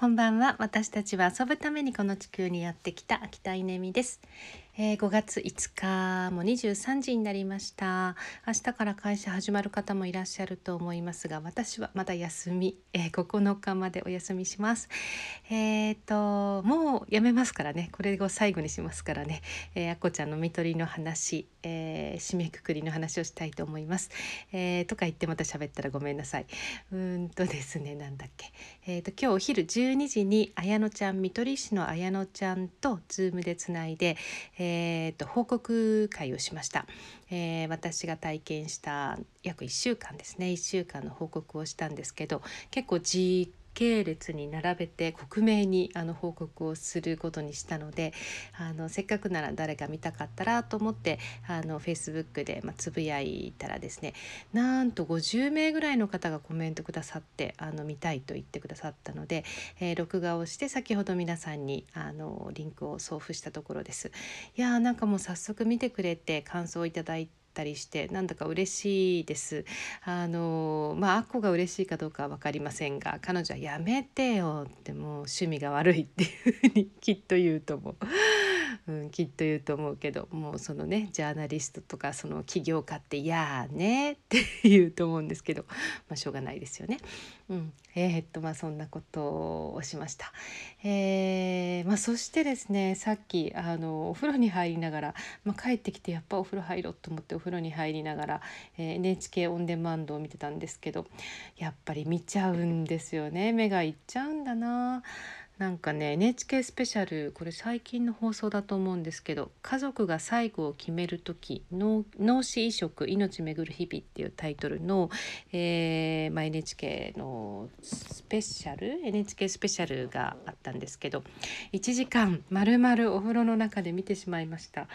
こんばんは。私たちは遊ぶためにこの地球にやってきた秋田稲美です。えー、5月5日も23時になりました。明日から会社始まる方もいらっしゃると思いますが私はまだ休み、えー、9日までお休みします。えー、ともうやめますからね。これを最後にしますからね、えー、あこちゃんの看取りの話、えー、締めくくりの話をしたいと思います、えー、とか言ってまた喋ったらごめんなさい。うんとですねなんだっけ。えーと、今日お昼12時に綾乃ちゃん看取り師の綾乃ちゃんとズームでつないで、えーと、報告会をしました、えー、私が体験した約1週間ですね。1週間の報告をしたんですけど結構じ系列に並べて克明にあの報告をすることにしたのであのせっかくなら誰か見たかったらと思ってあの Facebook で、まあ、つぶやいたらですねなんと50名ぐらいの方がコメントくださってあの見たいと言ってくださったので、えー、録画をして先ほど皆さんにあのリンクを送付したところです。いやーなんかもう早速見てくれて感想をいただいてたりしてなんだか嬉しいです。あのまあアッコが嬉しいかどうかは分かりませんが彼女は「やめてよ」ってもう趣味が悪いっていうふうにきっと言うと思う。うん、きっと言うと思うけどもうそのねジャーナリストとかその起業家って「いやーね」って言うと思うんですけど、まあ、しょうがないですよね。うん、えー、っとまあそんなことをしました。えー、まあ、そしてですねさっきあのお風呂に入りながら、まあ、帰ってきてやっぱお風呂入ろうと思ってお風呂に入りながら、えー、NHK オンデマンドを見てたんですけどやっぱり見ちゃうんですよね目がいっちゃうんだな。なんかね NHK スペシャルこれ最近の放送だと思うんですけど「家族が最後を決める時脳死移植命めぐる日々」っていうタイトルの、えーまあ、NHK のスペシャル NHK スペシャルがあったんですけど1時間まるまるお風呂の中で見てしまいました。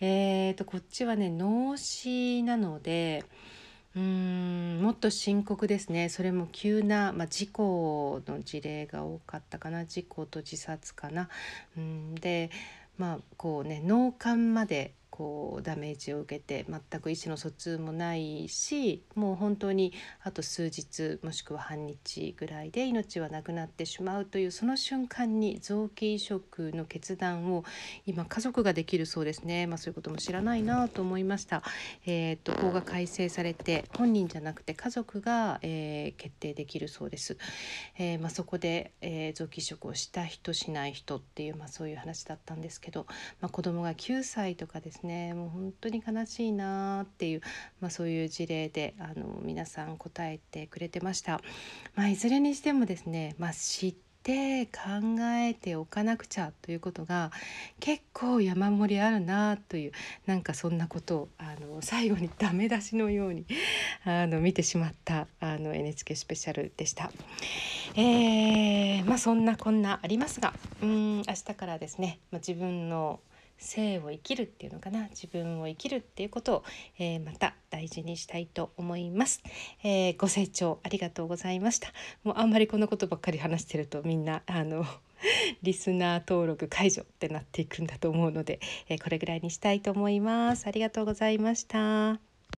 えーとこっちはね脳死なのでうんもっと深刻ですね。それも急な、まあ、事故の事例が多かったかな。事故と自殺かな。うん。でまあこうね脳幹までこうダメージを受けて全く意思の疎通もないしもう本当にあと数日もしくは半日ぐらいで命はなくなってしまうというその瞬間に臓器移植の決断を今家族ができるそうですね、まあ、そういうことも知らないなと思いました。えーと、法が改正されて本人じゃなくて家族が、えー、決定できるそうです。えー、まあ、そこで、えー、臓器移植をした人しない人っていう、まあ、そういう話だったんですけど、まあ、子供が9歳とかですねねもう本当に悲しいなっていう、まあ、そういう事例であの皆さん答えてくれてました。まあ、いずれにしてもですね、まあ、知って考えておかなくちゃということが結構山盛りあるなというなんかそんなことをあの最後にダメ出しのようにあの見てしまったあの NHK スペシャルでした。えー、まあそんなこんなありますがうん明日からですね、まあ、自分の生を生きるっていうのかな自分を生きるっていうことを、えー、また大事にしたいと思います、えー、ご清聴ありがとうございました。もうあんまりこのことばっかり話してるとみんなあの リスナー登録解除ってなっていくんだと思うので、えー、これぐらいにしたいと思います。ありがとうございました。